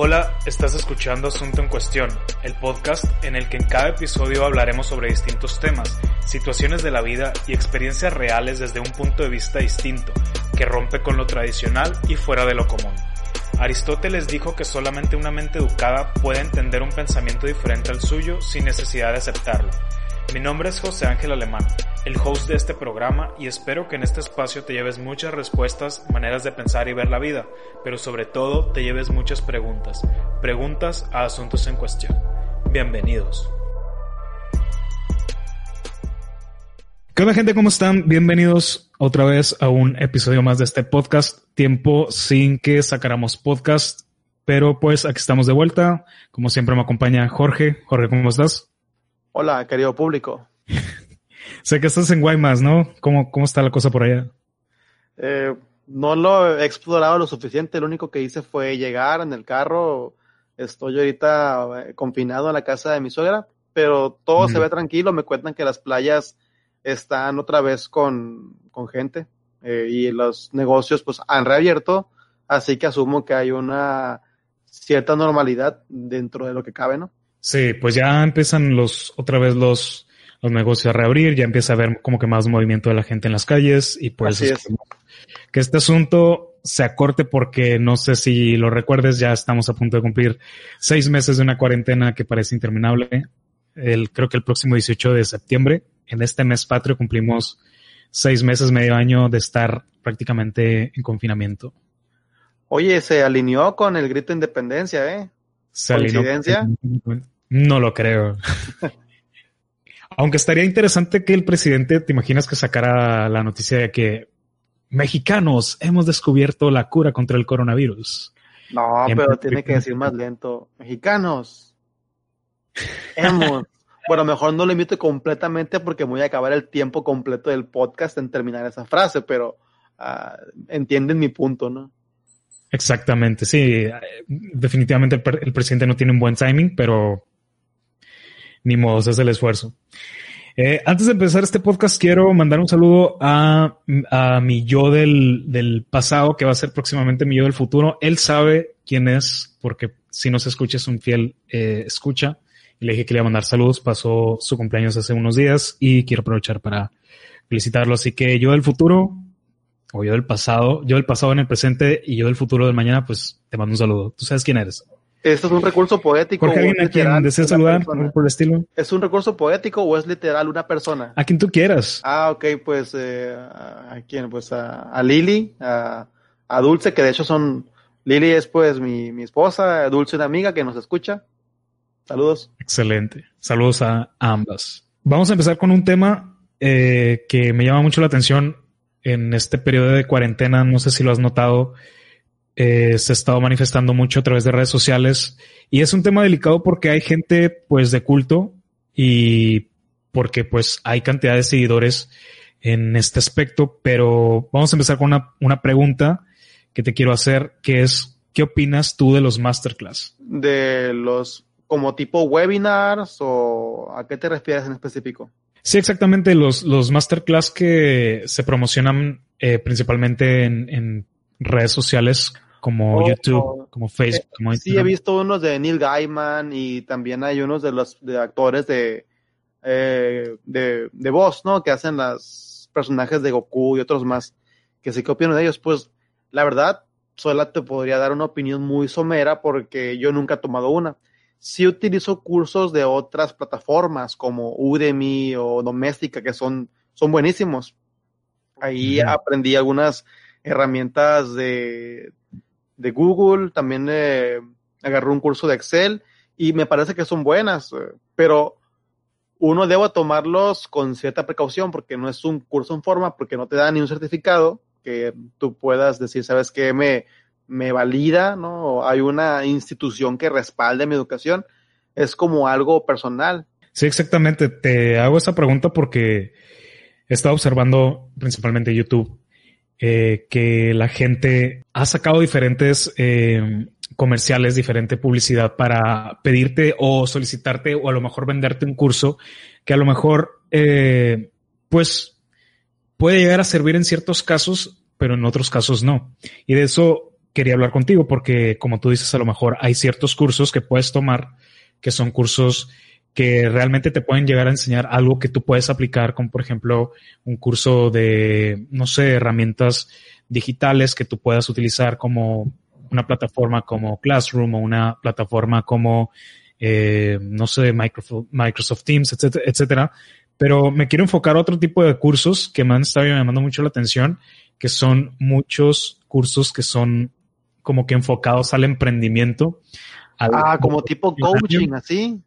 Hola, estás escuchando Asunto en Cuestión, el podcast en el que en cada episodio hablaremos sobre distintos temas, situaciones de la vida y experiencias reales desde un punto de vista distinto, que rompe con lo tradicional y fuera de lo común. Aristóteles dijo que solamente una mente educada puede entender un pensamiento diferente al suyo sin necesidad de aceptarlo. Mi nombre es José Ángel Alemán, el host de este programa y espero que en este espacio te lleves muchas respuestas, maneras de pensar y ver la vida, pero sobre todo te lleves muchas preguntas, preguntas a asuntos en cuestión. Bienvenidos. ¿Qué onda gente? ¿Cómo están? Bienvenidos otra vez a un episodio más de este podcast. Tiempo sin que sacáramos podcast, pero pues aquí estamos de vuelta. Como siempre me acompaña Jorge. Jorge, ¿cómo estás? Hola, querido público. Sé que estás en Guaymas, ¿no? ¿Cómo, cómo está la cosa por allá? Eh, no lo he explorado lo suficiente. Lo único que hice fue llegar en el carro. Estoy ahorita eh, confinado en la casa de mi suegra, pero todo se ve tranquilo. Me cuentan que las playas están otra vez con, con gente eh, y los negocios pues han reabierto. Así que asumo que hay una cierta normalidad dentro de lo que cabe, ¿no? Sí, pues ya empiezan los, otra vez los, los negocios a reabrir, ya empieza a haber como que más movimiento de la gente en las calles y pues que este asunto se acorte porque no sé si lo recuerdes, ya estamos a punto de cumplir seis meses de una cuarentena que parece interminable. El, creo que el próximo 18 de septiembre, en este mes patrio, cumplimos seis meses, medio año de estar prácticamente en confinamiento. Oye, se alineó con el grito de independencia, ¿eh? ¿Coincidencia? No lo creo. Aunque estaría interesante que el presidente, te imaginas que sacara la noticia de que mexicanos hemos descubierto la cura contra el coronavirus. No, pero tiene que decir más lento. Mexicanos hemos. bueno, mejor no lo invito completamente porque voy a acabar el tiempo completo del podcast en terminar esa frase, pero uh, entienden mi punto, ¿no? Exactamente, sí. Definitivamente el, presidente no tiene un buen timing, pero ni modo, es el esfuerzo. Eh, antes de empezar este podcast, quiero mandar un saludo a, a mi yo del, del, pasado, que va a ser próximamente mi yo del futuro. Él sabe quién es, porque si no se escucha, es un fiel eh, escucha. Le dije que le iba a mandar saludos. Pasó su cumpleaños hace unos días y quiero aprovechar para felicitarlo. Así que yo del futuro, o yo del pasado, yo del pasado en el presente y yo del futuro del mañana, pues te mando un saludo. Tú sabes quién eres. ¿Esto es un recurso poético? Jorge, ¿alguien a quien desea saludar por el estilo? ¿Es un recurso poético o es literal una persona? A quien tú quieras. Ah, ok, pues eh, a quién, pues a, Lili, a, a, Dulce, que de hecho son, Lili es pues mi, mi esposa, Dulce una amiga que nos escucha. Saludos. Excelente. Saludos a ambas. Vamos a empezar con un tema eh, que me llama mucho la atención en este periodo de cuarentena, no sé si lo has notado, eh, se ha estado manifestando mucho a través de redes sociales y es un tema delicado porque hay gente pues de culto y porque pues hay cantidad de seguidores en este aspecto, pero vamos a empezar con una, una pregunta que te quiero hacer, que es, ¿qué opinas tú de los masterclass? De los como tipo webinars o a qué te refieres en específico? Sí, exactamente. Los, los masterclass que se promocionan eh, principalmente en, redes sociales como oh, YouTube, como Facebook. Como sí, he visto unos de Neil Gaiman y también hay unos de los de actores de, eh, de, de voz, ¿no? Que hacen los personajes de Goku y otros más. Que sí que opino de ellos. Pues la verdad, solo te podría dar una opinión muy somera porque yo nunca he tomado una sí utilizo cursos de otras plataformas como Udemy o Doméstica que son, son buenísimos. Ahí aprendí algunas herramientas de, de Google, también eh, agarré un curso de Excel y me parece que son buenas, eh, pero uno debe tomarlos con cierta precaución porque no es un curso en forma, porque no te da ni un certificado que tú puedas decir, sabes qué, me, me valida, ¿no? Hay una institución que respalde mi educación. Es como algo personal. Sí, exactamente. Te hago esa pregunta porque he estado observando principalmente YouTube eh, que la gente ha sacado diferentes eh, comerciales, diferente publicidad para pedirte o solicitarte o a lo mejor venderte un curso que a lo mejor, eh, pues, puede llegar a servir en ciertos casos, pero en otros casos no. Y de eso quería hablar contigo porque, como tú dices, a lo mejor hay ciertos cursos que puedes tomar que son cursos que realmente te pueden llegar a enseñar algo que tú puedes aplicar, como por ejemplo un curso de, no sé, herramientas digitales que tú puedas utilizar como una plataforma como Classroom o una plataforma como, eh, no sé, Microsoft, Teams, etcétera, etcétera. Pero me quiero enfocar a otro tipo de cursos que me han estado llamando mucho la atención, que son muchos cursos que son como que enfocados al emprendimiento. ah, como tipo coaching, así.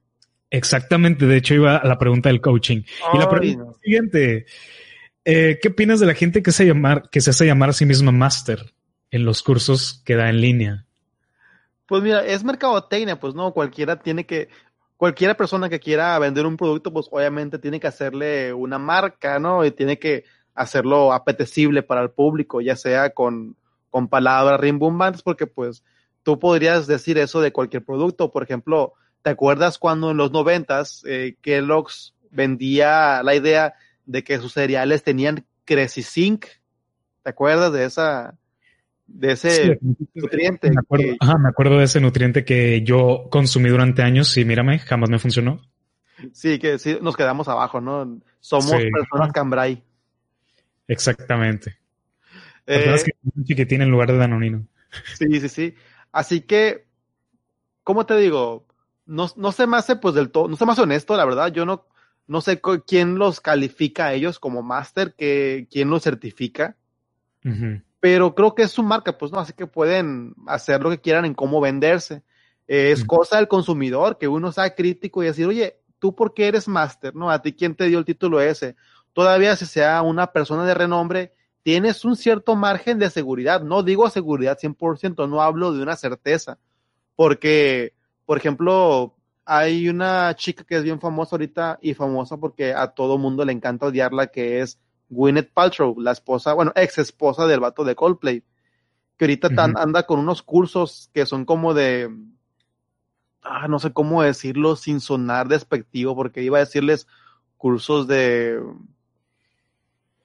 Exactamente, de hecho iba a la pregunta del coaching. y la pregunta siguiente, eh, ¿qué opinas de la gente que se, llamar, que se hace llamar a sí misma máster en los cursos que da en línea? Pues mira, es mercadotecnia, pues no, cualquiera tiene que, cualquiera persona que quiera vender un producto, pues obviamente tiene que hacerle una marca, ¿no? Y tiene que hacerlo apetecible para el público, ya sea con, con palabras rimbombantes, porque pues tú podrías decir eso de cualquier producto, por ejemplo, ¿Te acuerdas cuando en los noventas eh, Kellogg's vendía la idea de que sus cereales tenían Zinc? ¿Te acuerdas de esa de ese nutriente? Me acuerdo, ajá, me acuerdo de ese nutriente que yo consumí durante años y mírame, jamás me funcionó. Sí, que sí, nos quedamos abajo, ¿no? Somos personas cambrai. Exactamente. Personas eh, que tienen en lugar de danonino. Sí, sí, sí. Así que, ¿cómo te digo? No, no se me hace pues del todo, no se me hace honesto, la verdad, yo no, no sé quién los califica a ellos como máster, quién los certifica, pero creo que es su marca, pues no, así que pueden hacer lo que quieran en cómo venderse. es cosa del consumidor que uno sea crítico y decir, oye, ¿tú por qué eres máster? ¿No? ¿A ti quién te dio el título ese? Todavía si sea una persona de renombre, tienes un cierto margen de seguridad. No digo seguridad 100%, no hablo de una certeza, porque por ejemplo, hay una chica que es bien famosa ahorita y famosa porque a todo mundo le encanta odiarla, que es Gwyneth Paltrow, la esposa, bueno, ex esposa del vato de Coldplay, que ahorita anda con unos cursos que son como de, ah, no sé cómo decirlo sin sonar despectivo, porque iba a decirles cursos de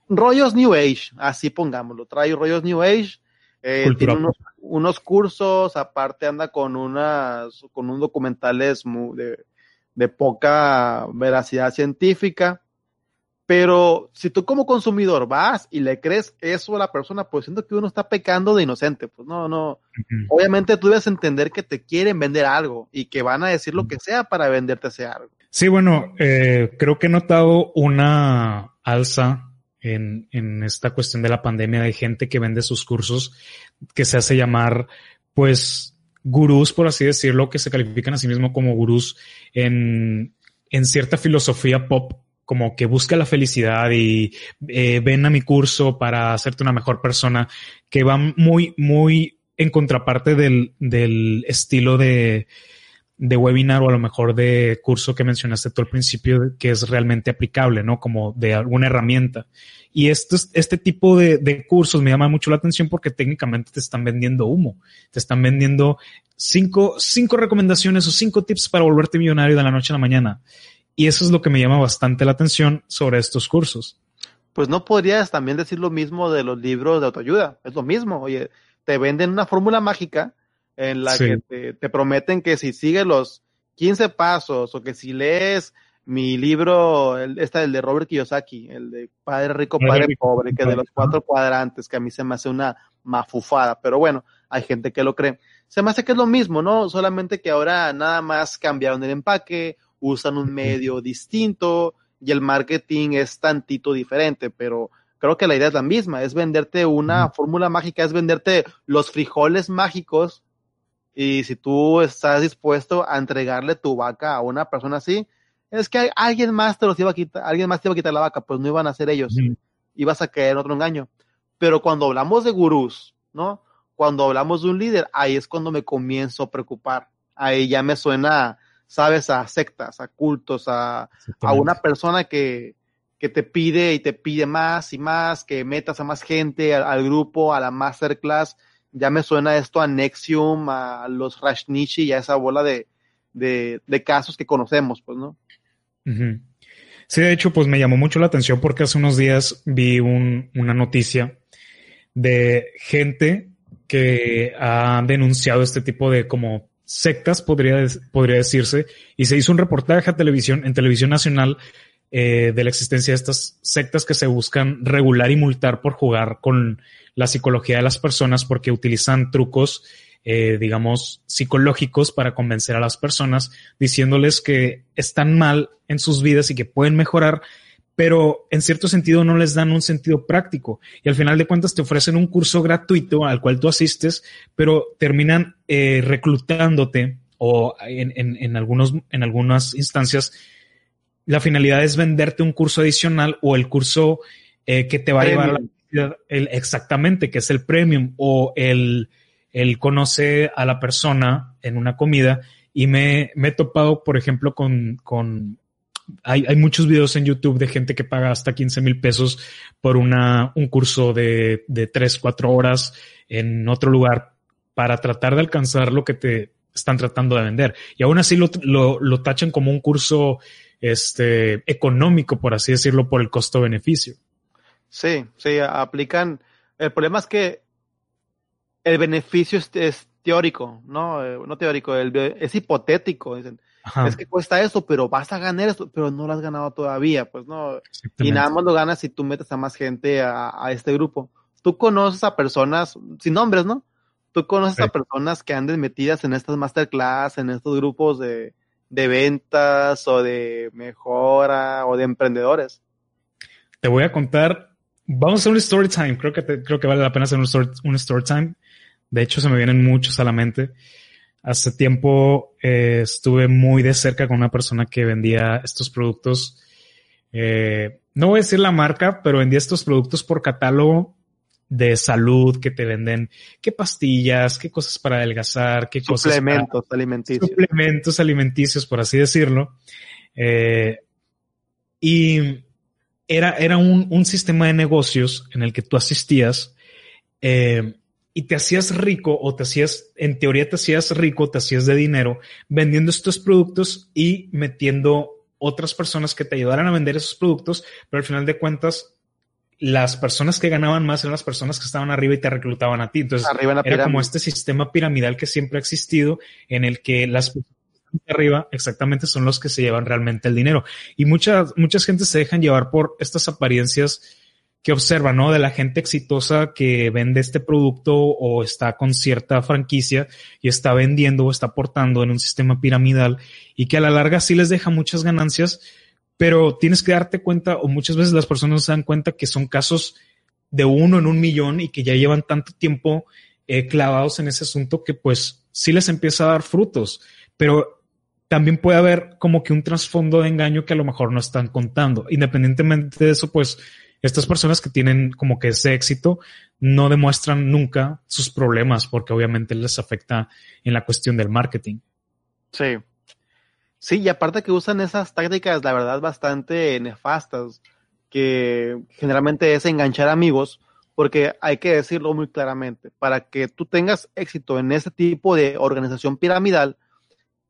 rollos New Age, así pongámoslo, trae rollos New Age, eh, tiene unos, unos cursos, aparte anda con unas, con un documentales de, de poca veracidad científica. Pero si tú como consumidor vas y le crees eso a la persona, pues siento que uno está pecando de inocente. Pues no, no. Obviamente tú debes entender que te quieren vender algo y que van a decir lo que sea para venderte ese algo. Sí, bueno, eh, creo que he notado una alza en, esta cuestión de la pandemia de gente que vende sus cursos que se hace llamar, pues, gurús, por así decirlo, que se califican a sí mismos como gurús en, en cierta filosofía pop, como que busca la felicidad y eh, ven a mi curso para hacerte una mejor persona, que va muy, muy en contraparte del, del estilo de, de webinar o a lo mejor de curso que mencionaste tú al principio, que es realmente aplicable, ¿no? Como de alguna herramienta. Y este, este tipo de, de, cursos me llama mucho la atención porque técnicamente te están vendiendo humo. Te están vendiendo cinco, cinco recomendaciones o cinco tips para volverte millonario de la noche a la mañana. Y eso es lo que me llama bastante la atención sobre estos cursos. Pues no podrías también decir lo mismo de los libros de autoayuda. Es lo mismo. Oye, te venden una fórmula mágica en la que te, te, prometen que si sigues los 15 pasos o que si lees mi libro, el, este, el de Robert Kiyosaki, el de Padre Rico, Padre, Pobre, que de los cuatro cuadrantes, que a mí se me hace una mafufada, pero bueno, hay gente que lo cree. Se me hace que es lo mismo, ¿no? Solamente que ahora nada más cambiaron el empaque, usan un medio distinto y el marketing es tantito diferente, pero creo que la idea es la misma, es venderte una fórmula mágica, es venderte los frijoles mágicos y si tú estás dispuesto a entregarle tu vaca a una persona así, es que alguien más te los iba a quitar, alguien más te iba a quitar la vaca, pues no iban a ser ellos. Ibas a caer en otro engaño. Pero cuando hablamos de gurús, ¿no? Cuando hablamos de un líder, ahí es cuando me comienzo a preocupar. Ahí ya me suena, sabes, a sectas, a cultos, a, a una persona que, que te pide y te pide más y más, que metas a más gente al, grupo, a la masterclass. Ya me suena esto a Nexium, a los Rashnishi y a esa bola de, de, casos que conocemos, pues, ¿no? Sí, de hecho, pues me llamó mucho la atención porque hace unos días vi una noticia de gente que ha denunciado este tipo de como sectas, podría, podría decirse, y se hizo un reportaje a televisión, en televisión nacional eh, de la existencia de estas sectas que se buscan regular y multar por jugar con la psicología de las personas porque utilizan trucos, eh, digamos, psicológicos para convencer a las personas, diciéndoles que están mal en sus vidas y que pueden mejorar, pero en cierto sentido no les dan un sentido práctico. Y al final de cuentas te ofrecen un curso gratuito al cual tú asistes, pero terminan eh, reclutándote o en, en, en, algunos, en algunas instancias la finalidad es venderte un curso adicional o el curso eh, que te va a llevar a la el, exactamente, que es el premium o el, el conoce a la persona en una comida. Y me, me he topado, por ejemplo, con, con hay, hay, muchos videos en YouTube de gente que paga hasta 15 mil pesos por una, un curso de, de 3, 4 horas en otro lugar para tratar de alcanzar lo que te están tratando de vender. Y aún así lo, lo, lo tachan como un curso este, económico, por así decirlo, por el costo-beneficio. Sí, sí, aplican. El problema es que el beneficio es, teórico, ¿no? Eh, no teórico, es hipotético. Dicen, es que cuesta esto, pero vas a ganar esto, pero no lo has ganado todavía, pues no. Y nada más lo ganas si tú metes a más gente a, este grupo. Tú conoces a personas, sin nombres, ¿no? Tú conoces a personas que anden metidas en estas masterclass, en estos grupos de, de ventas o de mejora o de emprendedores. Te voy a contar, vamos a hacer un story time, creo que, creo que vale la pena hacer un story, un story time. De hecho, se me vienen muchos a la mente. Hace tiempo eh, estuve muy de cerca con una persona que vendía estos productos. Eh, no voy a decir la marca, pero vendía estos productos por catálogo de salud que te venden, qué pastillas, qué cosas para adelgazar, qué cosas. Suplementos alimenticios. Suplementos alimenticios, por así decirlo. Eh, y era, era un, un, sistema de negocios en el que tú asistías eh, y te hacías rico o te hacías, en teoría te hacías rico, te hacías de dinero vendiendo estos productos y metiendo otras personas que te ayudaran a vender esos productos, pero al final de cuentas las personas que ganaban más eran las personas que estaban arriba y te reclutaban a ti. Entonces, era como este sistema piramidal que siempre ha existido en el que las personas de arriba exactamente son los que se llevan realmente el dinero. Y muchas, muchas gentes se dejan llevar por estas apariencias que observan, ¿no? De la gente exitosa que vende este producto o está con cierta franquicia y está vendiendo o está aportando en un sistema piramidal y que a la larga sí les deja muchas ganancias, pero tienes que darte cuenta, o muchas veces las personas se dan cuenta que son casos de uno en un millón y que ya llevan tanto tiempo eh, clavados en ese asunto que pues sí les empieza a dar frutos, pero también puede haber como que un trasfondo de engaño que a lo mejor no están contando. Independientemente de eso, pues estas personas que tienen como que ese éxito no demuestran nunca sus problemas porque obviamente les afecta en la cuestión del marketing. Sí, Sí, y aparte que usan esas tácticas, la verdad, bastante nefastas, que generalmente es enganchar amigos, porque hay que decirlo muy claramente, para que tú tengas éxito en ese tipo de organización piramidal,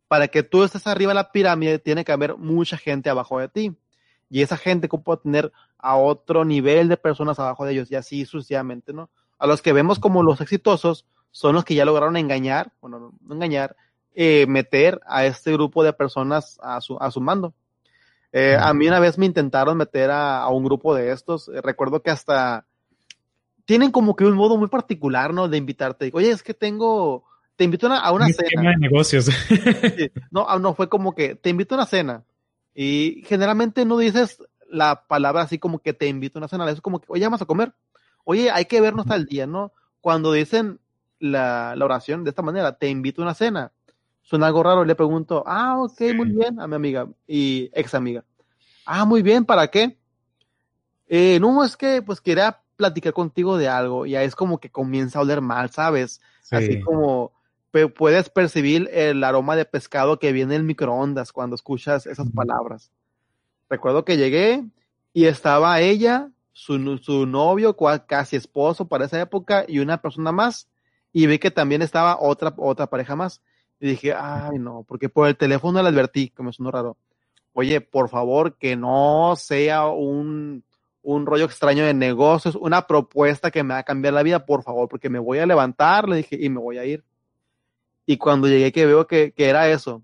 para que tú estés arriba de la pirámide, tiene que haber mucha gente abajo de ti. Y esa gente puede tener a otro nivel de personas abajo de ellos, y así sucesivamente, ¿no? A los que vemos como los exitosos son los que ya lograron engañar, bueno, no engañar, eh, meter a este grupo de personas a su, a su mando. Eh, a mí una vez me intentaron meter a, un grupo de estos. Eh, recuerdo que hasta tienen como que un modo muy particular, ¿no? De invitarte. Oye, es que tengo, te invito a una, cena. de negocios. No, ah, no, fue como que te invito a una cena. Y generalmente no dices la palabra así como que te invito a una cena. Es como que, oye, vamos a comer. Oye, hay que vernos al día, ¿no? Cuando dicen la, la oración de esta manera, te invito a una cena suena algo raro, le pregunto, ah, ok, muy bien, a mi amiga y ex amiga. Ah, muy bien, ¿para qué? Eh, no, es que pues quería platicar contigo de algo, y ahí es como que comienza a oler mal, ¿sabes? Así como puedes percibir el aroma de pescado que viene en microondas cuando escuchas esas palabras. Recuerdo que llegué y estaba ella, su, su novio, casi esposo para esa época, y una persona más, y vi que también estaba otra, otra pareja más. Y dije, ay, no, porque por el teléfono le advertí, que me sonó raro. Oye, por favor, que no sea un, un rollo extraño de negocios, una propuesta que me va a cambiar la vida, por favor, porque me voy a levantar, le dije, y me voy a ir. Y cuando llegué que veo que, que era eso,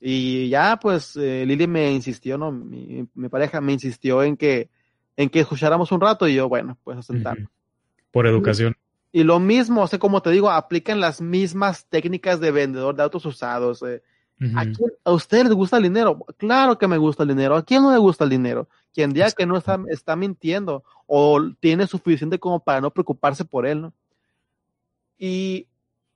y ya pues eh, Lili me insistió, ¿no? Mi, pareja me insistió en que, en que escucháramos un rato y yo, bueno, pues a. Por educación. Y, lo mismo, o sea, como te digo, aplican las mismas técnicas de vendedor de autos usados. Eh. ¿A, quién, ¿A usted les gusta el dinero? Claro que me gusta el dinero. ¿A quién no le gusta el dinero? Quien diga que no está, está mintiendo o tiene suficiente como para no preocuparse por él, ¿no? Y,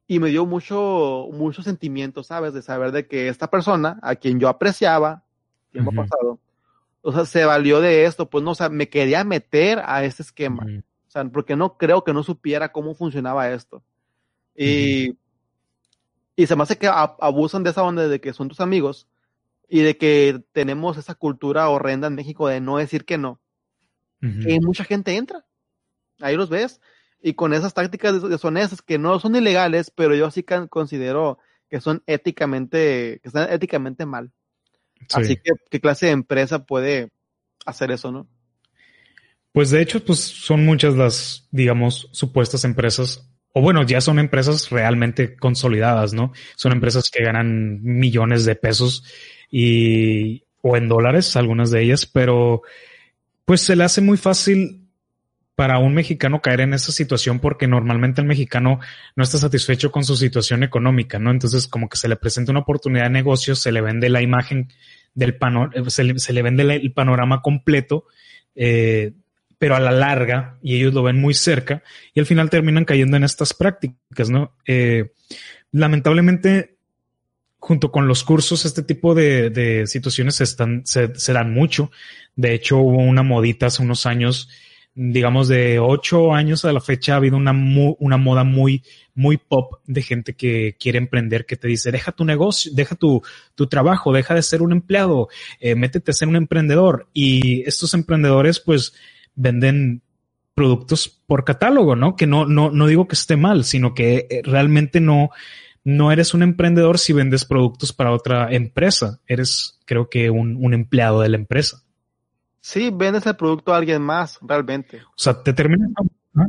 y me dio mucho, mucho sentimiento, ¿sabes? De saber de que esta persona, a quien yo apreciaba, tiempo uh -huh. pasado, o sea, se valió de esto, pues no, o sea, me quería meter a este esquema. Uh -huh. O sea, porque no creo que no supiera cómo funcionaba esto. Y, uh -huh. y se me hace que abusan de esa onda de que son tus amigos y de que tenemos esa cultura horrenda en México de no decir que no. Y mucha gente entra. Ahí los ves. Y con esas tácticas deshonestas que no son ilegales, pero yo sí considero que son éticamente, que están éticamente mal. Sí. Así que, ¿qué clase de empresa puede hacer eso, no? Pues de hecho, pues son muchas las, digamos, supuestas empresas, o bueno, ya son empresas realmente consolidadas, ¿no? Son empresas que ganan millones de pesos y, o en dólares, algunas de ellas, pero pues se le hace muy fácil para un mexicano caer en esa situación porque normalmente el mexicano no está satisfecho con su situación económica, ¿no? Entonces como que se le presenta una oportunidad de negocio, se le vende la imagen del panorama, se le, se le vende el panorama completo, eh, pero a la larga, y ellos lo ven muy cerca, y al final terminan cayendo en estas prácticas, ¿no? Eh, lamentablemente, junto con los cursos, este tipo de, situaciones se, se, dan mucho. De hecho, hubo una modita hace unos años, digamos de ocho años a la fecha, ha habido una, una moda muy, muy pop de gente que quiere emprender, que te dice, deja tu negocio, deja tu, tu trabajo, deja de ser un empleado, eh, métete a ser un emprendedor. Y estos emprendedores, pues, venden productos por catálogo, ¿no? Que no, no, no digo que esté mal, sino que eh, realmente no, no eres un emprendedor si vendes productos para otra empresa. Eres, creo que, un, un empleado de la empresa. Sí, vendes el producto a alguien más, realmente. O sea, te terminas. ¿no?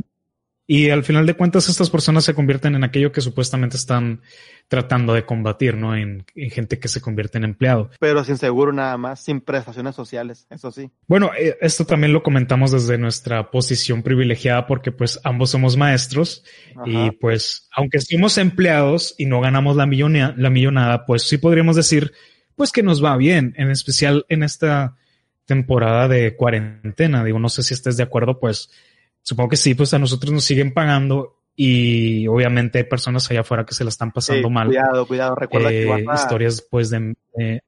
Y al final de cuentas, estas personas se convierten en aquello que supuestamente están tratando de combatir, ¿no? En, en gente que se convierte en empleado. Pero sin seguro nada más, sin prestaciones sociales, eso sí. Bueno, eh, esto también lo comentamos desde nuestra posición privilegiada porque pues ambos somos maestros Ajá. y pues aunque somos empleados y no ganamos la, millonea, la millonada, pues sí podríamos decir pues que nos va bien, en especial en esta temporada de cuarentena. Digo, no sé si estés de acuerdo, pues supongo que sí, pues a nosotros nos siguen pagando y obviamente hay personas allá afuera que se la están pasando sí, mal. Cuidado, cuidado, recuerda eh, que vas a, historias pues de... Eh,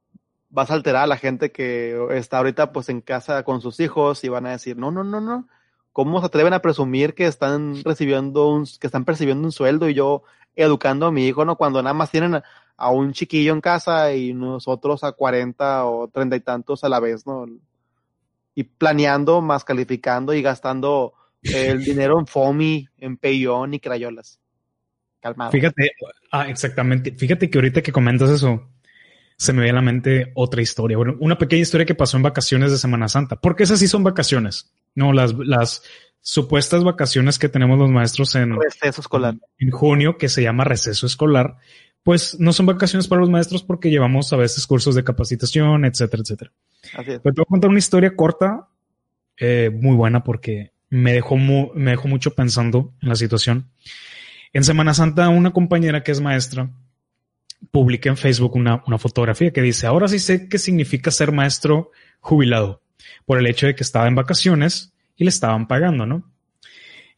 vas a alterar a la gente que está ahorita pues en casa con sus hijos y van a decir, no, no, no, no, ¿cómo se atreven a presumir que están recibiendo un, que están percibiendo un sueldo y yo educando a mi hijo, no? Cuando nada más tienen a, a un chiquillo en casa y nosotros a 40 o 30 y tantos a la vez, ¿no? Y planeando, más calificando y gastando el dinero en FOMI, en Payon y crayolas. Calmado. Fíjate, ah, exactamente. Fíjate que ahorita que comentas eso, se me viene a la mente otra historia. Bueno, una pequeña historia que pasó en vacaciones de Semana Santa. Porque esas sí son vacaciones. No, las, las supuestas vacaciones que tenemos los maestros en receso escolar. En, en junio, que se llama receso escolar, pues no son vacaciones para los maestros porque llevamos a veces cursos de capacitación, etcétera, etcétera. Así es. Pero te voy a contar una historia corta, eh, muy buena porque me dejó, mu me dejó mucho pensando en la situación. En Semana Santa, una compañera que es maestra publica en Facebook una, una fotografía que dice, ahora sí sé qué significa ser maestro jubilado, por el hecho de que estaba en vacaciones y le estaban pagando, ¿no?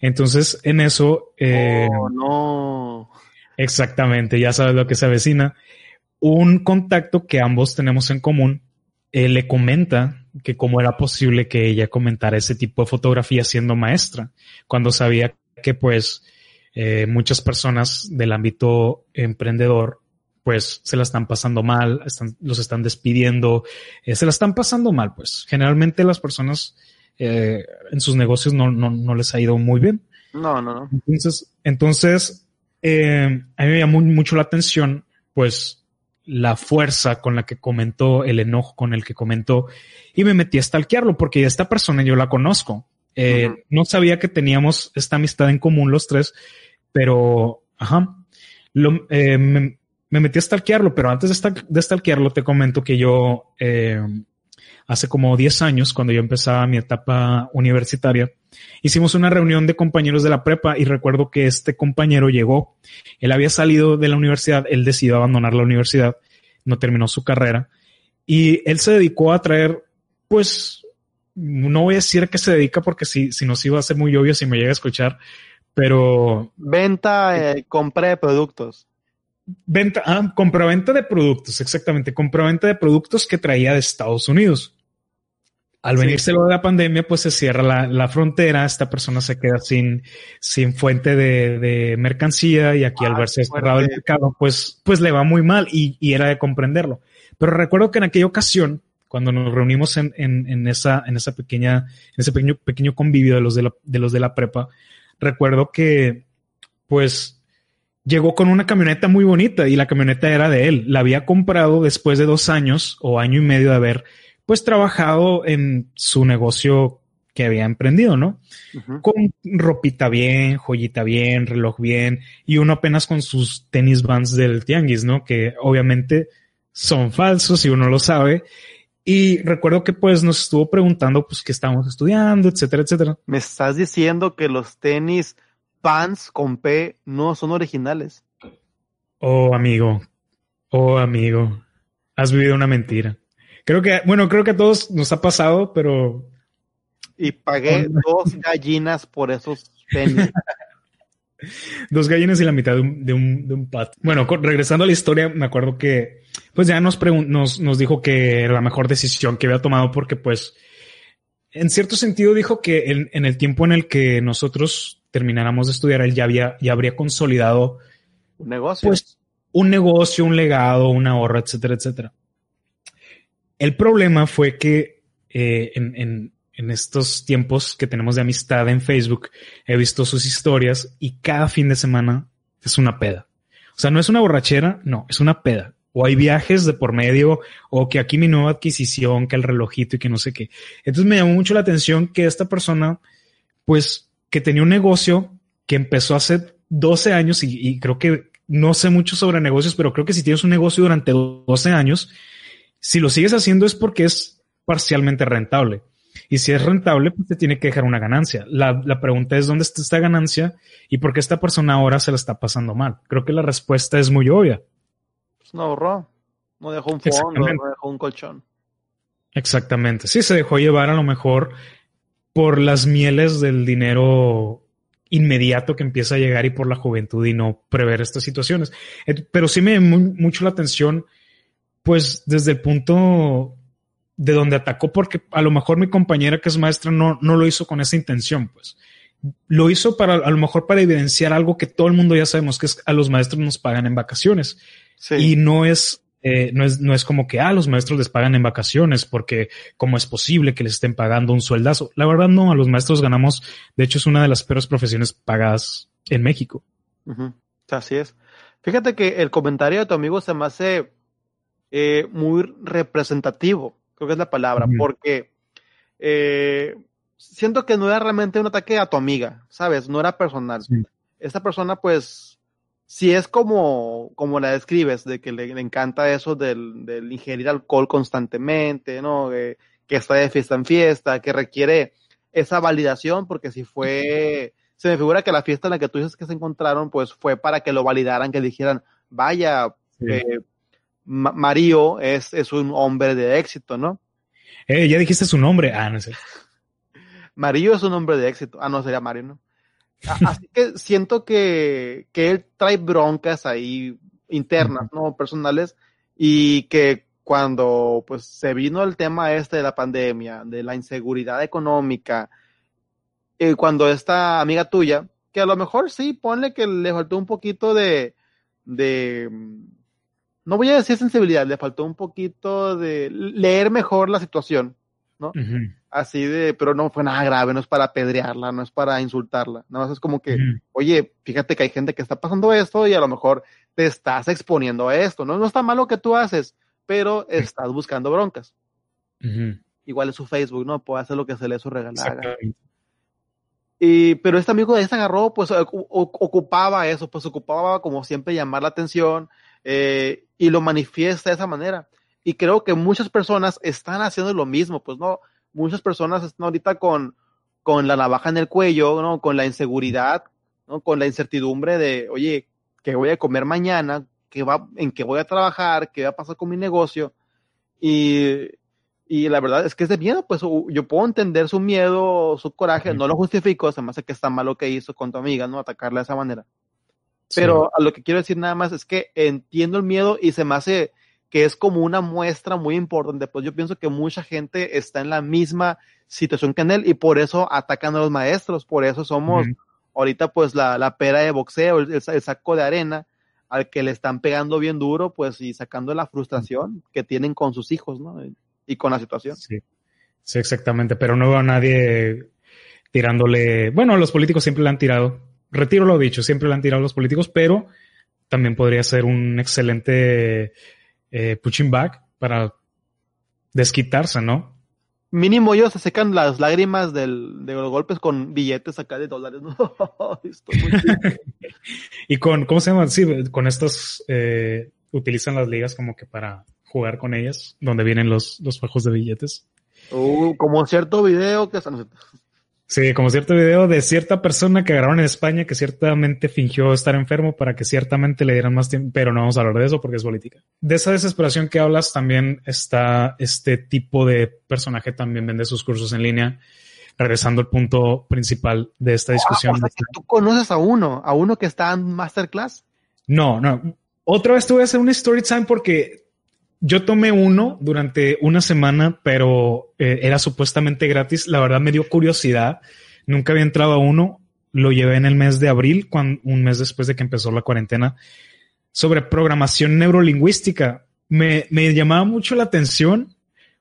Entonces, en eso... Eh, oh, no. Exactamente, ya sabes lo que se avecina. Un contacto que ambos tenemos en común eh, le comenta que cómo era posible que ella comentara ese tipo de fotografía siendo maestra, cuando sabía que pues eh, muchas personas del ámbito emprendedor pues se la están pasando mal, están, los están despidiendo, eh, se la están pasando mal, pues generalmente las personas eh, en sus negocios no, no, no, les ha ido muy bien. No, no, no. Entonces, entonces eh, a mí me llamó mucho la atención, pues la fuerza con la que comentó, el enojo con el que comentó, y me metí a stalkearlo porque esta persona yo la conozco. Eh, no sabía que teníamos esta amistad en común los tres, pero, ajá, lo, eh, me, metí a stalkearlo, pero antes de, de stalkearlo te comento que yo, eh, hace como 10 años, cuando yo empezaba mi etapa universitaria, hicimos una reunión de compañeros de la prepa y recuerdo que este compañero llegó, él había salido de la universidad, él decidió abandonar la universidad, no terminó su carrera y él se dedicó a traer, pues, no voy a decir que se dedica porque si, si no se iba a ser muy obvio si me llega a escuchar, pero... Venta, eh, compra de productos. Venta, ah, compraventa de productos, exactamente, compraventa de productos que traía de Estados Unidos. Al venirse lo de la pandemia, pues se cierra la, frontera, esta persona se queda sin, sin fuente de, mercancía y aquí al ah, verse cerrado el mercado, pues, pues le va muy mal y, era de comprenderlo. Pero recuerdo que en aquella ocasión, cuando nos reunimos en, en, esa, en esa pequeña, en ese pequeño, pequeño convivio de los de, la, de los de la prepa, recuerdo que, pues, llegó con una camioneta muy bonita y la camioneta era de él. La había comprado después de dos años o año y medio de haber pues trabajado en su negocio que había emprendido, ¿no? Con ropita bien, joyita bien, reloj bien, y uno apenas con sus tenis vans del tianguis, ¿no? Que obviamente son falsos y uno lo sabe. Y recuerdo que pues nos estuvo preguntando pues qué estábamos estudiando, etcétera, etcétera. Me estás diciendo que los tenis Vans con P no son originales. Oh, amigo. Oh, amigo. Has vivido una mentira. Creo que, bueno, creo que a todos nos ha pasado, pero. Y pagué dos gallinas por esos tenis. dos gallinas y la mitad de un, de un, de un pat. Bueno, regresando a la historia, me acuerdo que, pues ya nos, nos, nos dijo que era la mejor decisión que había tomado porque, pues, en cierto sentido dijo que en, en el tiempo en el que nosotros termináramos de estudiar, él ya había, ya habría consolidado un negocio. Pues, un negocio, un legado, un ahorro, etcétera, etcétera. El problema fue que eh, en, estos tiempos que tenemos de amistad en Facebook, he visto sus historias y cada fin de semana es una peda. O sea, no es una borrachera, no, es una peda. O hay viajes de por medio, o que aquí mi nueva adquisición, que el relojito y que no sé qué. Entonces me llamó mucho la atención que esta persona, pues, que tenía un negocio que empezó hace 12 años y, y creo que no sé mucho sobre negocios, pero creo que si tienes un negocio durante 12 años, si lo sigues haciendo es porque es parcialmente rentable. Y si es rentable, pues te tiene que dejar una ganancia. La, pregunta es dónde está esta ganancia y por qué esta persona ahora se la está pasando mal. Creo que la respuesta es muy obvia. Pues no ahorró, no dejó un fondo, no dejó un colchón. Exactamente. Sí, se dejó llevar a lo mejor por las mieles del dinero inmediato que empieza a llegar y por la juventud y no prever estas situaciones. Pero sí me llamó mucho la atención pues desde el punto de donde atacó, porque a lo mejor mi compañera que es maestra no, no lo hizo con esa intención, pues. Lo hizo para, a lo mejor para evidenciar algo que todo el mundo ya sabemos, que es a los maestros nos pagan en vacaciones. Y no es, eh, no es, no es como que, a ah, los maestros les pagan en vacaciones, porque cómo es posible que les estén pagando un sueldazo. La verdad no, a los maestros ganamos, de hecho es una de las peores profesiones pagadas en México. Así es. Fíjate que el comentario de tu amigo se me hace eh, muy representativo, creo que es la palabra, porque eh, siento que no era realmente un ataque a tu amiga, ¿sabes? No era personal. Esta persona, pues, si es como, como la describes, de que le, encanta eso del, del, ingerir alcohol constantemente, ¿no? que está de fiesta en fiesta, que requiere esa validación, porque si fue, se me figura que la fiesta en la que tú dices que se encontraron, pues fue para que lo validaran, que dijeran, vaya, eh, Mario es, es un hombre de éxito, ¿no? Eh, ya dijiste su nombre. Ah, no sé. Mario es un hombre de éxito. Ah, no, sería Mario, ¿no? Así que siento que, que él trae broncas ahí internas, ¿no? Personales, y que cuando pues se vino el tema este de la pandemia, de la inseguridad económica, eh, cuando esta amiga tuya, que a lo mejor sí, ponle que le faltó un poquito de, de no voy a decir sensibilidad, le faltó un poquito de leer mejor la situación, ¿no? Así de, pero no fue nada grave, no es para apedrearla, no es para insultarla, nada más es como que, oye, fíjate que hay gente que está pasando esto y a lo mejor te estás exponiendo a esto, ¿no? No está mal lo que tú haces, pero estás buscando broncas. Igual es su Facebook, ¿no? Puede hacer lo que se le su regalar. Y, pero este amigo de ahí se agarró, pues ocupaba eso, pues ocupaba como siempre llamar la atención eh, y lo manifiesta de esa manera. Y creo que muchas personas están haciendo lo mismo, pues no, muchas personas están ahorita con, con la navaja en el cuello, ¿no? Con la inseguridad, ¿no? Con la incertidumbre de, oye, ¿qué voy a comer mañana? ¿Qué va, ¿En qué voy a trabajar? ¿Qué va a pasar con mi negocio? Y y la verdad es que es de miedo, pues yo puedo entender su miedo, su coraje, no lo justifico, se me hace que está mal lo que hizo con tu amiga, ¿no? Atacarla de esa manera. Pero a lo que quiero decir nada más es que entiendo el miedo y se me hace que es como una muestra muy importante. Pues yo pienso que mucha gente está en la misma situación que en él y por eso atacan a los maestros, por eso somos ahorita pues la, la, pera de boxeo, el, el, saco de arena al que le están pegando bien duro, pues y sacando la frustración que tienen con sus hijos, ¿no? y con la situación. Sí, sí exactamente, pero no veo a nadie tirándole, bueno, los políticos siempre le han tirado, retiro lo dicho, siempre le han tirado los políticos, pero también podría ser un excelente eh, pushing back para desquitarse, ¿no? Mínimo ellos se secan las lágrimas del, de los golpes con billetes acá de dólares. y con, ¿cómo se llama? Sí, con estos, eh, utilizan las ligas como que para jugar con ellas, donde vienen los, los fajos de billetes. Uh, como cierto video que están... Sí, como cierto video de cierta persona que agarraron en España que ciertamente fingió estar enfermo para que ciertamente le dieran más tiempo, pero no vamos a hablar de eso porque es política. De esa desesperación que hablas también está este tipo de personaje también vende sus cursos en línea. Regresando al punto principal de esta discusión. ¿Tú conoces a uno, a uno que está en masterclass? No, no. Otra vez voy a hacer un story time porque yo tomé uno durante una semana, pero eh, era supuestamente gratis. La verdad me dio curiosidad. Nunca había entrado a uno. Lo llevé en el mes de abril, cuando, un mes después de que empezó la cuarentena, sobre programación neurolingüística. Me, me llamaba mucho la atención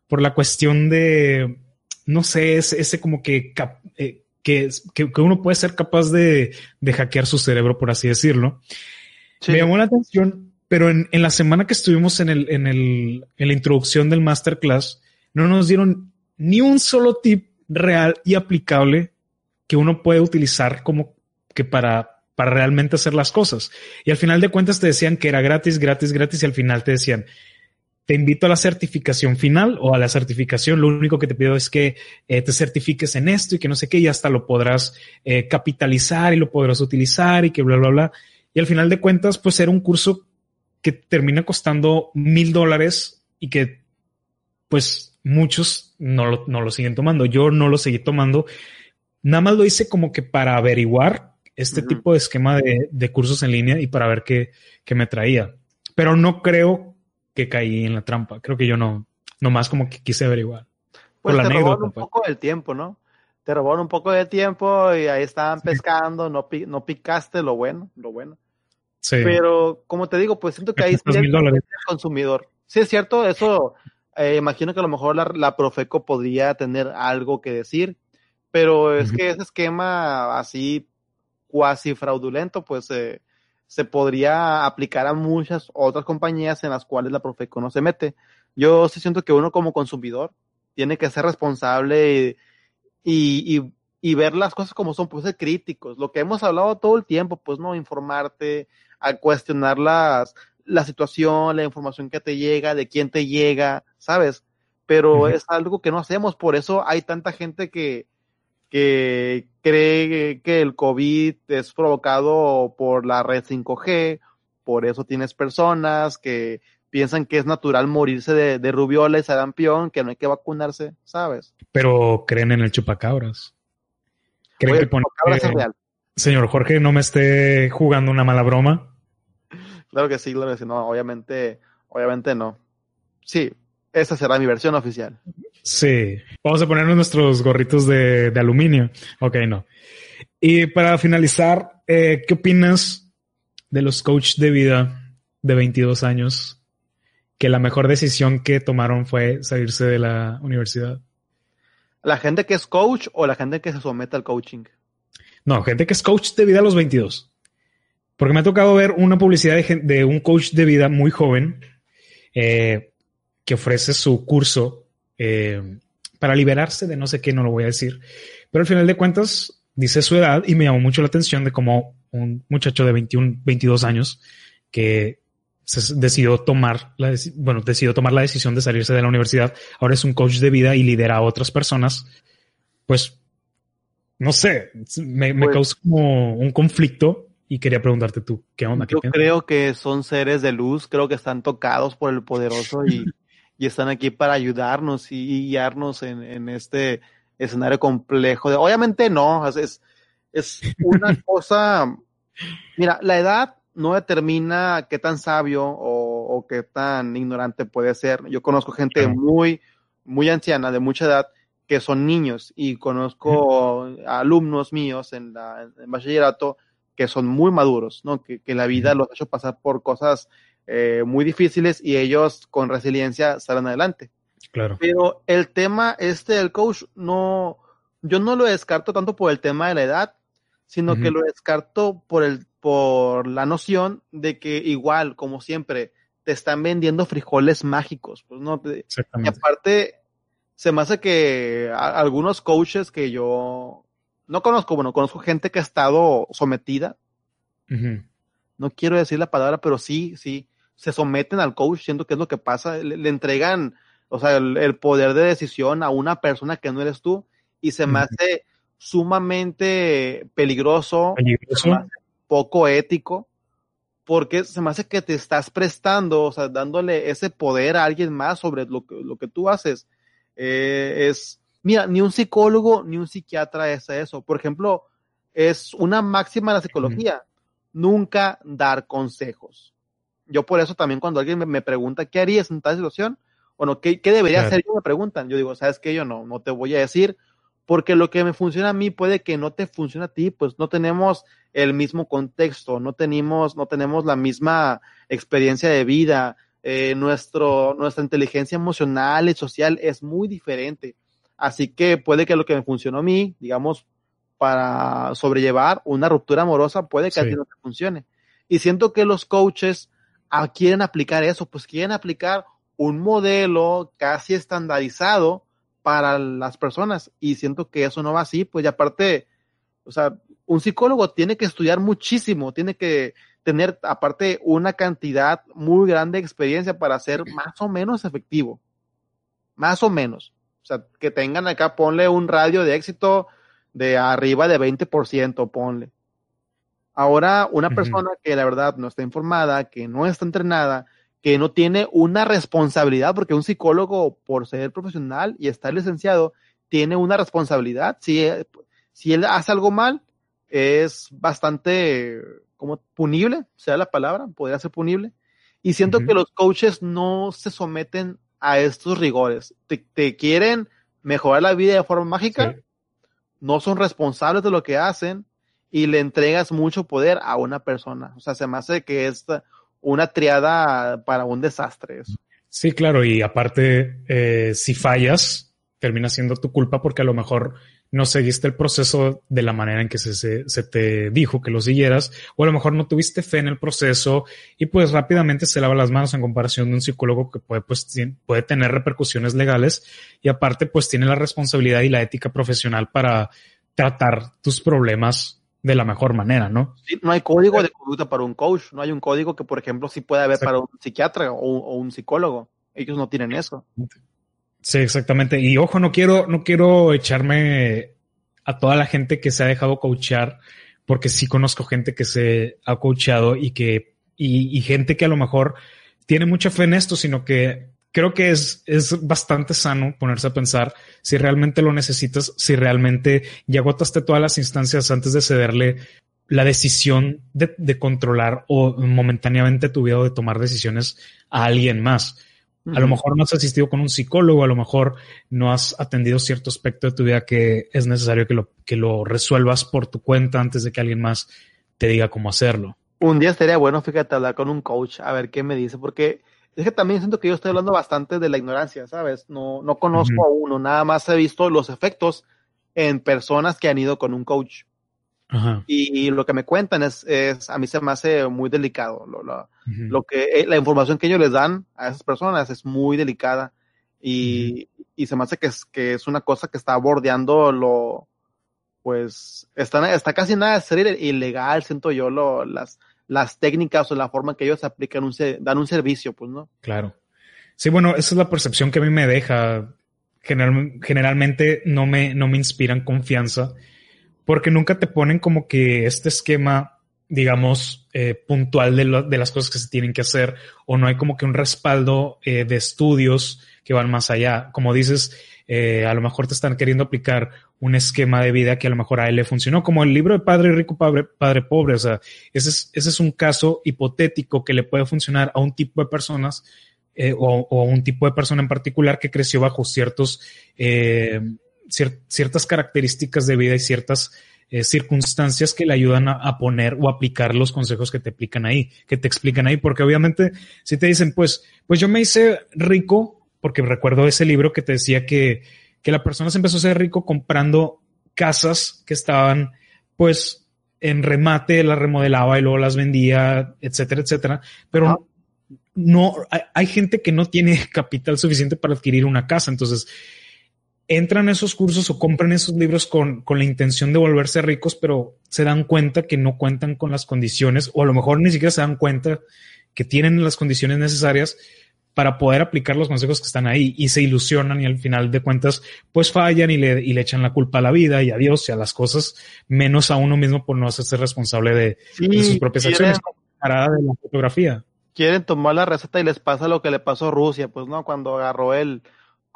por la cuestión de, no sé, ese, ese como que, eh, que, que, uno puede ser capaz de, de hackear su cerebro, por así decirlo. Me llamó la atención pero en, en, la semana que estuvimos en, el, en, el, en la introducción del masterclass, no nos dieron ni un solo tip real y aplicable que uno puede utilizar como que para, para realmente hacer las cosas. Y al final de cuentas te decían que era gratis, gratis, gratis y al final te decían, te invito a la certificación final o a la certificación. Lo único que te pido es que eh, te certifiques en esto y que no sé qué, y hasta lo podrás eh, capitalizar y lo podrás utilizar y que bla, bla, bla. Y al final de cuentas, pues era un curso que termina costando mil dólares y que pues muchos no lo, no lo siguen tomando. Yo no lo seguí tomando. Nada más lo hice como que para averiguar este tipo de esquema de, de, cursos en línea y para ver qué, qué, me traía. Pero no creo que caí en la trampa. Creo que yo no, nomás como que quise averiguar. Pues te robaron un pues. poco del tiempo, ¿no? Te robaron un poco de tiempo y ahí estaban pescando, no, no picaste lo bueno, lo bueno. Pero, como te digo, pues siento que ahí sí el consumidor. Sí, es cierto, eso eh, imagino que a lo mejor la, la, Profeco podría tener algo que decir, pero es que ese esquema así cuasi fraudulento, pues eh, se podría aplicar a muchas otras compañías en las cuales la Profeco no se mete. Yo sí siento que uno como consumidor tiene que ser responsable y, y, y ver las cosas como son, pues ser críticos. Lo que hemos hablado todo el tiempo, pues no informarte, a cuestionar las, la situación, la información que te llega, de quién te llega, ¿sabes? Pero es algo que no hacemos, por eso hay tanta gente que, que cree que el COVID es provocado por la red 5G, por eso tienes personas que piensan que es natural morirse de, de rubiola y sarampión, que no hay que vacunarse, ¿sabes? Pero creen en el chupacabras. ¿Creen que el chupacabras es real? Señor Jorge, no me esté jugando una mala broma. Claro que sí, claro que sí. No, obviamente, obviamente no. Sí, esa será mi versión oficial. Sí. Vamos a ponernos nuestros gorritos de, de aluminio. Ok, no. Y para finalizar, eh, ¿qué opinas de los coaches de vida de 22 años que la mejor decisión que tomaron fue salirse de la universidad? ¿La gente que es coach o la gente que se somete al coaching? No, gente que es coach de vida a los 22. Porque me ha tocado ver una publicidad de, un coach de vida muy joven eh, que ofrece su curso eh, para liberarse de no sé qué, no lo voy a decir. Pero al final de cuentas dice su edad y me llamó mucho la atención de cómo un muchacho de 21, 22 años que decidió tomar la, bueno, decidió tomar la decisión de salirse de la universidad. Ahora es un coach de vida y lidera a otras personas. Pues, no sé, me, me pues causa como un conflicto y quería preguntarte tú, ¿qué onda? yo creo que son seres de luz, creo que están tocados por el poderoso y, y están aquí para ayudarnos y, guiarnos en, en, este escenario complejo. De, obviamente no, es, es una cosa, mira, la edad no determina qué tan sabio o, o, qué tan ignorante puede ser. Yo conozco gente muy, muy anciana, de mucha edad, que son niños y conozco alumnos míos en, la, en bachillerato que son muy maduros, ¿no? Que, que la vida los ha hecho pasar por cosas eh, muy difíciles y ellos con resiliencia salen adelante. Claro. Pero el tema este del coach no, yo no lo descarto tanto por el tema de la edad, sino que lo descarto por el, por la noción de que igual, como siempre, te están vendiendo frijoles mágicos, pues no. Y aparte, se me hace que algunos coaches que yo no conozco, bueno, conozco gente que ha estado sometida. No quiero decir la palabra, pero sí, sí, se someten al coach, siento que es lo que pasa, le, entregan, o sea, el, poder de decisión a una persona que no eres tú y se me hace sumamente peligroso, poco ético, porque se me hace que te estás prestando, o sea, dándole ese poder a alguien más sobre lo que, lo que tú haces. Eh, es, Mira, ni un psicólogo ni un psiquiatra hace eso. Por ejemplo, es una máxima de la psicología, nunca dar consejos. Yo por eso también cuando alguien me, pregunta qué harías en tal situación, bueno, ¿qué, qué debería hacer? Yo me preguntan, yo digo, ¿sabes qué? Yo no, no te voy a decir, porque lo que me funciona a mí puede que no te funcione a ti, pues no tenemos el mismo contexto, no tenemos, no tenemos la misma experiencia de vida, eh, nuestro, nuestra inteligencia emocional y social es muy diferente. Así que puede que lo que me funcionó a mí, digamos, para sobrellevar una ruptura amorosa, puede que a ti no te funcione. Y siento que los coaches ah, quieren aplicar eso, pues quieren aplicar un modelo casi estandarizado para las personas. Y siento que eso no va así, pues y aparte, o sea, un psicólogo tiene que estudiar muchísimo, tiene que tener aparte una cantidad muy grande de experiencia para ser más o menos efectivo. Más o menos. O sea, que tengan acá, ponle un radio de éxito de arriba de 20%, ponle. Ahora, una persona que la verdad no está informada, que no está entrenada, que no tiene una responsabilidad, porque un psicólogo, por ser profesional y estar licenciado, tiene una responsabilidad. Si, si él hace algo mal, es bastante como punible, sea la palabra, podría ser punible. Y siento que los coaches no se someten a estos rigores. Te, quieren mejorar la vida de forma mágica, no son responsables de lo que hacen y le entregas mucho poder a una persona. O sea, se me hace que es una triada para un desastre eso. Sí, claro, y aparte, eh, si fallas, termina siendo tu culpa porque a lo mejor no seguiste el proceso de la manera en que se, se, te dijo que lo siguieras, o a lo mejor no tuviste fe en el proceso y pues rápidamente se lava las manos en comparación de un psicólogo que puede, pues, puede tener repercusiones legales y aparte pues tiene la responsabilidad y la ética profesional para tratar tus problemas de la mejor manera, ¿no? Sí, no hay código de conducta para un coach, no hay un código que, por ejemplo, sí puede haber para un psiquiatra o, o un psicólogo. Ellos no tienen eso. Sí, exactamente. Y ojo, no quiero, no quiero echarme a toda la gente que se ha dejado coachar, porque sí conozco gente que se ha coachado y que, y, gente que a lo mejor tiene mucha fe en esto, sino que creo que es, es bastante sano ponerse a pensar si realmente lo necesitas, si realmente ya agotaste todas las instancias antes de cederle la decisión de, de controlar o momentáneamente tu vida o de tomar decisiones a alguien más. A lo mejor no has asistido con un psicólogo, a lo mejor no has atendido cierto aspecto de tu vida que es necesario que lo, que lo resuelvas por tu cuenta antes de que alguien más te diga cómo hacerlo. Un día estaría bueno, fíjate, hablar con un coach, a ver qué me dice, porque Es que también siento que yo estoy hablando bastante de la ignorancia, ¿sabes? No, no conozco a uno, nada más he visto los efectos en personas que han ido con un coach. Y, lo que me cuentan es, es, a mí se me hace muy delicado. Lo, lo, que, eh, la información que ellos les dan a esas personas es muy delicada y, y se me hace que es, que es una cosa que está bordeando lo, pues, está, está casi nada de ser ilegal, siento yo, lo, las, las técnicas o la forma en que ellos aplican un, dan un servicio, pues, ¿no? Claro. Sí, bueno, esa es la percepción que a mí me deja. generalmente no me, no me inspiran confianza porque nunca te ponen como que este esquema, digamos, eh, puntual de, de, las cosas que se tienen que hacer o no hay como que un respaldo eh, de estudios que van más allá. Como dices, eh, a lo mejor te están queriendo aplicar un esquema de vida que a lo mejor a él le funcionó, como el libro de Padre Rico, Padre, padre Pobre. O sea, ese es, un caso hipotético que le puede funcionar a un tipo de personas eh, o, o, a un tipo de persona en particular que creció bajo ciertos, eh, ciertas características de vida y ciertas eh, circunstancias que le ayudan a, a, poner o aplicar los consejos que te aplican ahí, que te explican ahí, porque obviamente si te dicen, pues, pues yo me hice rico porque recuerdo ese libro que te decía que, que la persona se empezó a ser rico comprando casas que estaban, pues, en remate, las remodelaba y luego las vendía, etcétera, etcétera. Pero no, hay, gente que no tiene capital suficiente para adquirir una casa. Entonces, entran esos cursos o compran esos libros con, con, la intención de volverse ricos, pero se dan cuenta que no cuentan con las condiciones, o a lo mejor ni siquiera se dan cuenta que tienen las condiciones necesarias para poder aplicar los consejos que están ahí y se ilusionan y al final de cuentas pues fallan y le, y le echan la culpa a la vida y a Dios y a las cosas, menos a uno mismo por no hacerse responsable de, sus propias acciones, de la fotografía. Quieren tomar la receta y les pasa lo que le pasó a Rusia, pues no, cuando agarró el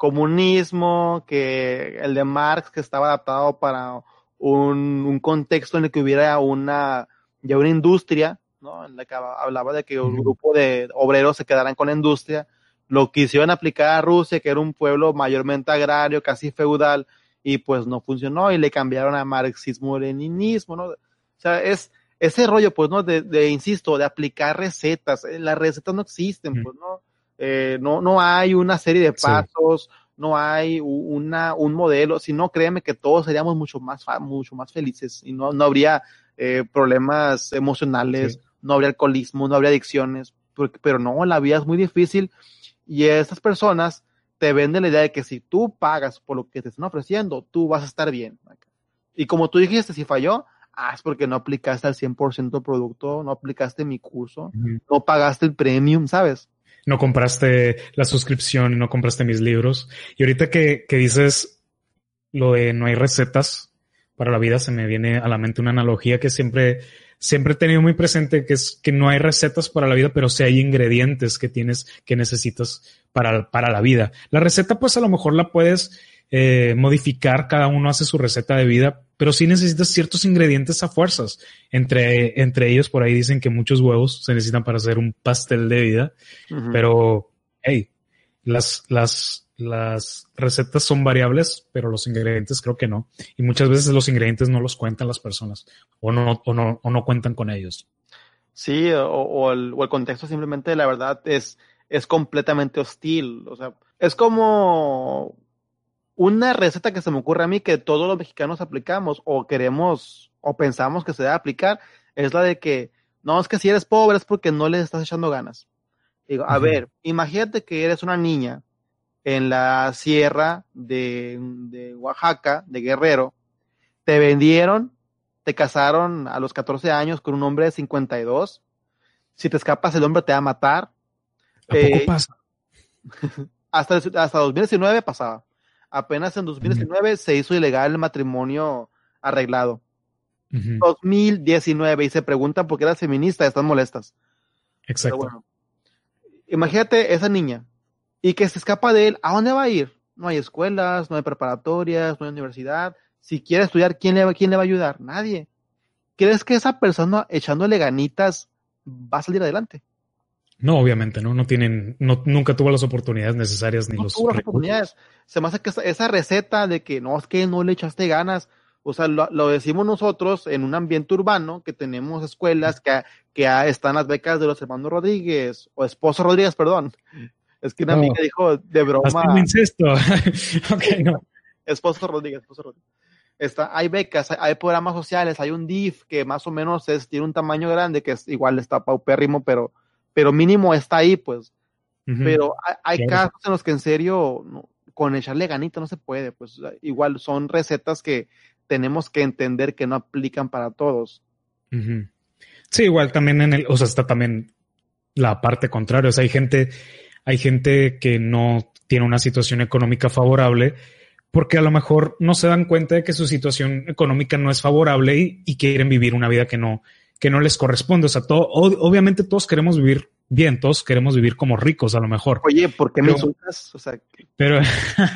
comunismo, que el de Marx, que estaba adaptado para un, un contexto en el que hubiera una, ya una industria, ¿no? En la que hablaba de que un grupo de obreros se quedaran con la industria, lo quisieron aplicar a Rusia, que era un pueblo mayormente agrario, casi feudal, y pues no funcionó, y le cambiaron a marxismo-leninismo, ¿no? O sea, es ese rollo, pues, ¿no? De, de insisto, de aplicar recetas. Eh, las recetas no existen, pues, ¿no? Eh, no, no hay una serie de pasos, no hay una, un modelo, si no, créeme que todos seríamos mucho más, mucho más felices y no, no habría eh, problemas emocionales, no habría alcoholismo, no habría adicciones, porque, pero no, la vida es muy difícil y estas personas te venden la idea de que si tú pagas por lo que te están ofreciendo, tú vas a estar bien. Y como tú dijiste, si falló, ah, es porque no aplicaste al 100% el producto, no aplicaste mi curso, no pagaste el premium, ¿sabes? No compraste la suscripción, no compraste mis libros. Y ahorita que, que dices lo de no hay recetas para la vida, se me viene a la mente una analogía que siempre siempre he tenido muy presente que es que no hay recetas para la vida, pero sí hay ingredientes que tienes, que necesitas para, para la vida. La receta, pues a lo mejor la puedes eh, modificar, cada uno hace su receta de vida, pero sí necesitas ciertos ingredientes a fuerzas. Entre, entre ellos, por ahí dicen que muchos huevos se necesitan para hacer un pastel de vida, pero hey, las, las, las recetas son variables, pero los ingredientes creo que no. Y muchas veces los ingredientes no los cuentan las personas o no, o no, o no cuentan con ellos. Sí, o, o, el, o, el, contexto simplemente, la verdad, es, es completamente hostil. O sea, es como una receta que se me ocurre a mí que todos los mexicanos aplicamos o queremos o pensamos que se debe aplicar, es la de que, no, es que si eres pobre es porque no le estás echando ganas. Digo, a uh -huh. ver, imagínate que eres una niña en la sierra de, de, Oaxaca, de Guerrero, te vendieron, te casaron a los 14 años con un hombre de 52. Si te escapas, el hombre te va a matar. ¿A eh, poco pasa? hasta, hasta 2019 pasaba. Apenas en 2019 uh -huh. se hizo ilegal el matrimonio arreglado. Uh -huh. 2019 y se preguntan por qué eras feminista, están molestas. Exacto. Bueno, imagínate esa niña y que se escapa de él, ¿a dónde va a ir? No hay escuelas, no hay preparatorias, no hay universidad. Si quiere estudiar, ¿quién le, quién le va a ayudar? Nadie. ¿Crees que esa persona echándole ganitas va a salir adelante? No, obviamente, no, no tienen, no, nunca tuvo las oportunidades necesarias ni no los tuvo las oportunidades. Se me hace que esa, esa, receta de que no es que no le echaste ganas, O sea, lo, lo, decimos nosotros en un ambiente urbano, que tenemos escuelas, que, que están las becas de los hermanos Rodríguez, o esposo Rodríguez, perdón. Es que una amiga dijo de broma. Incesto. ok, no. Esposo Rodríguez, esposo Rodríguez. Está, hay becas, hay, hay, programas sociales, hay un DIF que más o menos es, tiene un tamaño grande, que es igual está paupérrimo, pero, pero mínimo está ahí, pues. Uh -huh. Pero hay, hay claro. casos en los que en serio, no, con echarle ganito no se puede, pues igual son recetas que tenemos que entender que no aplican para todos. Uh -huh. Sí, igual también en el, o sea, está también la parte contraria, o sea, hay gente, hay gente que no tiene una situación económica favorable porque a lo mejor no se dan cuenta de que su situación económica no es favorable y, y quieren vivir una vida que no, que no les corresponde. O sea, todo, obviamente todos queremos vivir bien, todos queremos vivir como ricos a lo mejor. Oye, ¿por qué pero, me insultas? O sea, pero,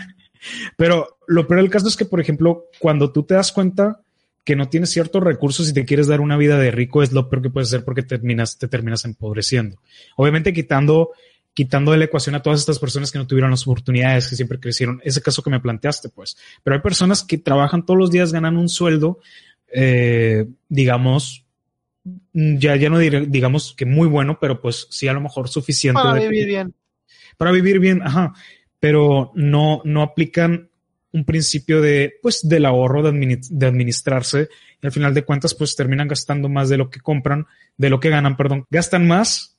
pero lo peor del caso es que, por ejemplo, cuando tú te das cuenta que no tienes ciertos recursos y te quieres dar una vida de rico, es lo peor que puedes hacer porque terminas, te terminas empobreciendo. Obviamente quitando quitando de la ecuación a todas estas personas que no tuvieron las oportunidades, que siempre crecieron. Ese caso que me planteaste, pues. Pero hay personas que trabajan todos los días, ganan un sueldo, eh, digamos, ya, ya no diré, digamos que muy bueno, pero pues sí a lo mejor suficiente. Para de, vivir bien. Para vivir bien, ajá. Pero no, no aplican un principio de, pues, del ahorro, de, administ de administrarse, y al final de cuentas, pues terminan gastando más de lo que compran, de lo que ganan, perdón. Gastan más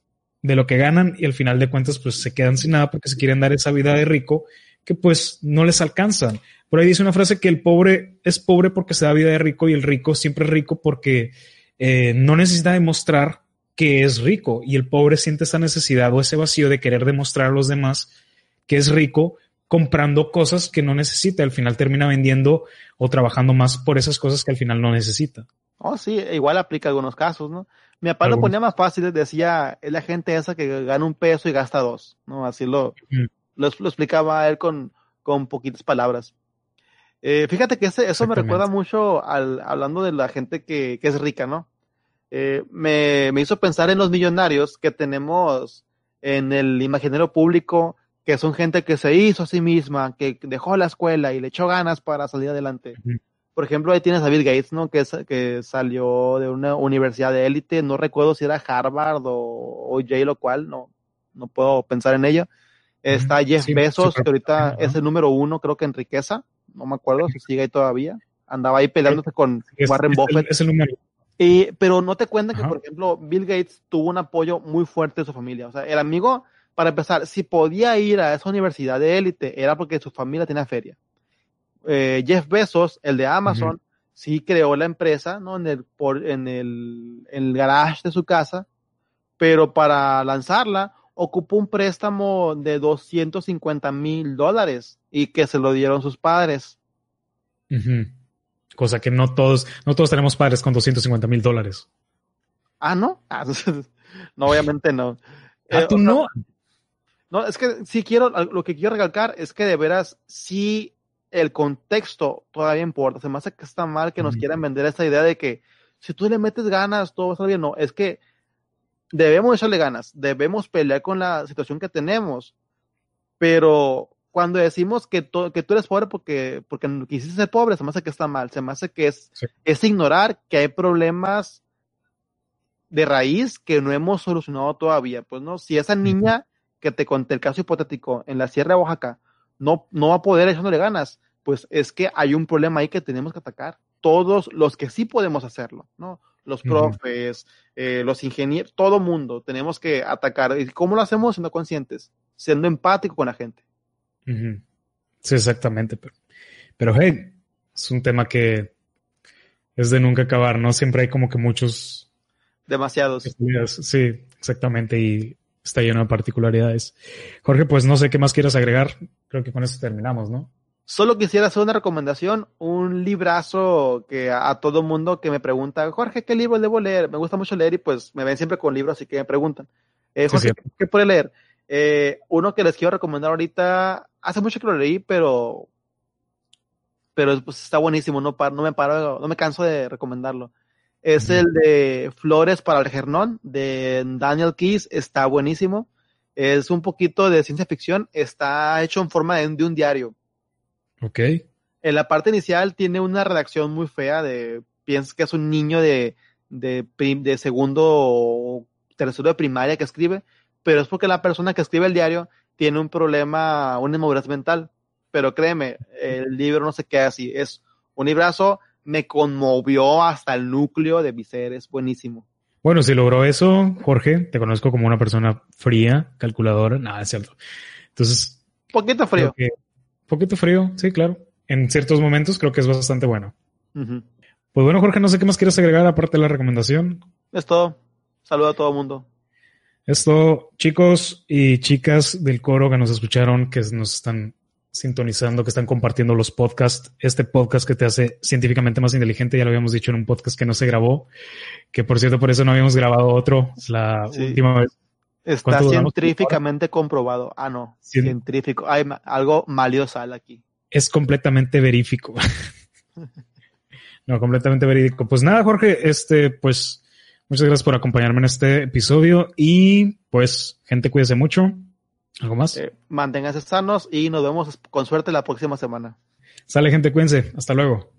de lo que ganan y al final de cuentas pues se quedan sin nada porque se quieren dar esa vida de rico que pues no les alcanzan. Por ahí dice una frase que el pobre es pobre porque se da vida de rico y el rico siempre es rico porque eh, no necesita demostrar que es rico y el pobre siente esa necesidad o ese vacío de querer demostrar a los demás que es rico comprando cosas que no necesita. Al final termina vendiendo o trabajando más por esas cosas que al final no necesita. Oh, sí, igual aplica algunos casos, ¿no? Mi papá lo ponía más fácil, decía, es la gente esa que gana un peso y gasta dos, ¿no? Así lo, lo, lo, explicaba él con, con poquitas palabras. Eh, fíjate que ese, eso me recuerda mucho al, hablando de la gente que, que es rica, ¿no? Eh, me, me hizo pensar en los millonarios que tenemos en el imaginario público, que son gente que se hizo a sí misma, que dejó la escuela y le echó ganas para salir adelante. Por ejemplo, ahí tienes a Bill Gates, ¿no? Que, es, que salió de una universidad de élite, no recuerdo si era Harvard o, o Yale o cual, no, no puedo pensar en ella. Está Jeff sí, Bezos, que ahorita es el número uno, creo que en riqueza, no me acuerdo si sigue ahí todavía. Andaba ahí peleándose con es, Warren es Buffett. El, es el número. Y, pero no te cuentan que, por ejemplo, Bill Gates tuvo un apoyo muy fuerte de su familia. O sea, el amigo, para empezar, si podía ir a esa universidad de élite, era porque su familia tenía feria eh, Jeff Bezos, el de Amazon, sí creó la empresa, ¿no? En el, por, en el, en el garage de su casa, pero para lanzarla ocupó un préstamo de 250 mil dólares y que se lo dieron sus padres. Uh -huh. Cosa que no todos, no todos tenemos padres con 250 mil dólares. Ah, ¿no? Ah, no, obviamente no. Ah, eh, tú no. No, es que sí quiero, lo que quiero recalcar es que de veras sí el contexto todavía importa. Se me hace que está mal que nos mm. quieran vender esta idea de que si tú le metes ganas, todo va a estar bien. No, es que debemos echarle ganas, debemos pelear con la situación que tenemos, pero cuando decimos que, que tú eres pobre porque, porque quisiste ser pobre, se me hace que está mal, se me hace que es, sí. es ignorar que hay problemas de raíz que no hemos solucionado todavía. Pues no, si esa niña que te conté el caso hipotético en la Sierra de Oaxaca no, no va a poder echándole ganas, pues es que hay un problema ahí que tenemos que atacar. Todos los que sí podemos hacerlo, ¿no? Los profes, uh -huh. eh, los ingenieros, todo mundo tenemos que atacar. ¿Y cómo lo hacemos? Siendo conscientes, siendo empático con la gente. Uh -huh. Sí, exactamente. Pero, pero hey, es un tema que es de nunca acabar, ¿no? Siempre hay como que muchos. Demasiados. Sí, exactamente. Y está lleno de particularidades. Jorge, pues no sé qué más quieras agregar. Creo que con eso terminamos, ¿no? Solo quisiera hacer una recomendación, un librazo que a, a todo mundo que me pregunta, Jorge, ¿qué libro debo leer? Me gusta mucho leer y pues me ven siempre con libros, así que me preguntan. Eh, Jorge, sí, ¿qué puede leer? Eh, uno que les quiero recomendar ahorita, hace mucho que lo leí, pero pero pues está buenísimo, no, no me paro, no me canso de recomendarlo. Es el de Flores para el Gernón, de Daniel Keys, está buenísimo. Es un poquito de ciencia ficción, está hecho en forma de, de un diario. Ok. En la parte inicial tiene una redacción muy fea de, piensas que es un niño de, de, prim- de segundo o tercero de primaria que escribe, pero es porque la persona que escribe el diario tiene un problema, una inmovilidad mental. Pero créeme, el libro no se queda así. Es un librazo, me conmovió hasta el núcleo de mi ser, es buenísimo. Bueno, si logró eso, Jorge, te conozco como una persona fría, calculadora. Nada, es cierto. Entonces, Poquito frío. que poquito frío, sí, claro. En ciertos momentos creo que es bastante bueno. Pues bueno, Jorge, no sé qué más quieres agregar aparte de la recomendación. Es todo. Saludo a todo el mundo. Esto, chicos y chicas del coro que nos escucharon, que nos están sintonizando, que están compartiendo los podcasts, este podcast que te hace científicamente más inteligente, ya lo habíamos dicho en un podcast que no se grabó, que por cierto por eso no habíamos grabado otro la Sí. última vez. Está científicamente comprobado. Ah, no. Cien- Científico. Hay ma- algo malio sal aquí. Es completamente verífico. no, completamente verídico. Pues nada, Jorge, este, pues muchas gracias por acompañarme en este episodio y pues gente cuídese mucho. ¿Algo más? Eh, manténganse sanos y nos vemos con suerte la próxima semana. Sale gente, cuídense. Hasta luego.